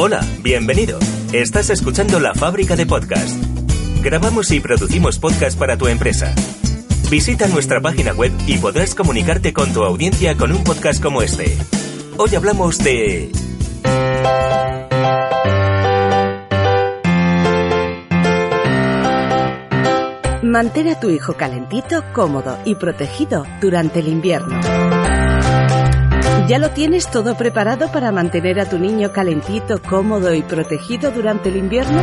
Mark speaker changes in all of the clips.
Speaker 1: Hola, bienvenido. Estás escuchando La Fábrica de Podcast. Grabamos y producimos podcast para tu empresa. Visita nuestra página web y podrás comunicarte con tu audiencia con un podcast como este. Hoy hablamos de...
Speaker 2: Mantén a tu hijo calentito, cómodo y protegido durante el invierno. ¿Ya lo tienes todo preparado para mantener a tu niño calentito, cómodo y protegido durante el invierno?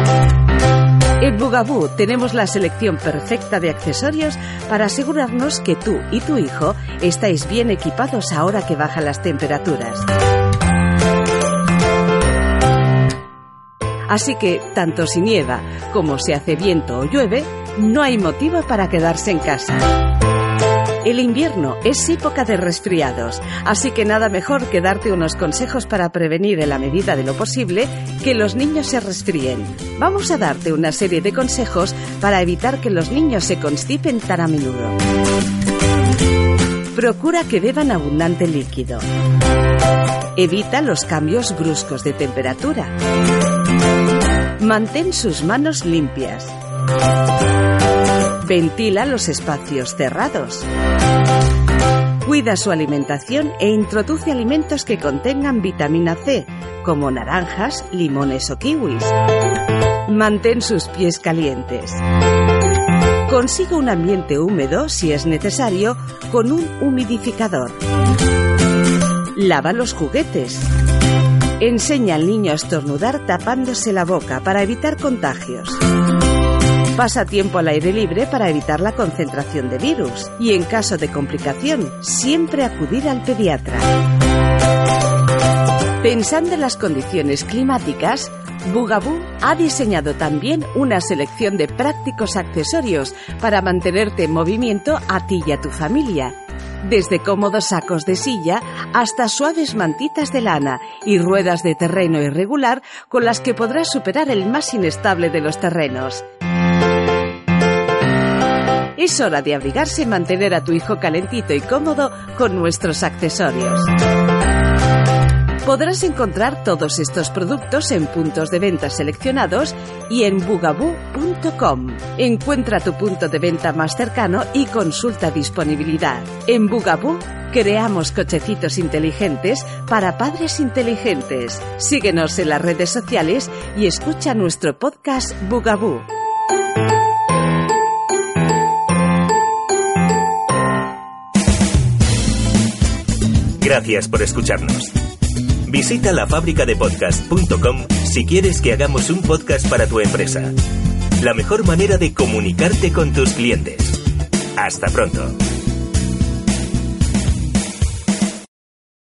Speaker 2: En Bugaboo tenemos la selección perfecta de accesorios para asegurarnos que tú y tu hijo estáis bien equipados ahora que bajan las temperaturas. Así que, tanto si nieva como si hace viento o llueve, no hay motivo para quedarse en casa. El invierno es época de resfriados, así que nada mejor que darte unos consejos para prevenir en la medida de lo posible que los niños se resfríen. Vamos a darte una serie de consejos para evitar que los niños se constipen tan a menudo. Procura que beban abundante líquido. Evita los cambios bruscos de temperatura. Mantén sus manos limpias. Ventila los espacios cerrados. Cuida su alimentación e introduce alimentos que contengan vitamina C, como naranjas, limones o kiwis. Mantén sus pies calientes. Consiga un ambiente húmedo, si es necesario, con un humidificador. Lava los juguetes. Enseña al niño a estornudar tapándose la boca para evitar contagios. Pasa tiempo al aire libre para evitar la concentración de virus y en caso de complicación, siempre acudir al pediatra. Pensando en las condiciones climáticas, Bugaboo ha diseñado también una selección de prácticos accesorios para mantenerte en movimiento a ti y a tu familia. Desde cómodos sacos de silla hasta suaves mantitas de lana y ruedas de terreno irregular con las que podrás superar el más inestable de los terrenos. Es hora de abrigarse y mantener a tu hijo calentito y cómodo con nuestros accesorios. Podrás encontrar todos estos productos en puntos de venta seleccionados y en bugaboo.com. Encuentra tu punto de venta más cercano y consulta disponibilidad. En Bugaboo creamos cochecitos inteligentes para padres inteligentes. Síguenos en las redes sociales y escucha nuestro podcast Bugaboo.
Speaker 1: Gracias por escucharnos. Visita lafabricadepodcast.com si quieres que hagamos un podcast para tu empresa. La mejor manera de comunicarte con tus clientes. Hasta pronto.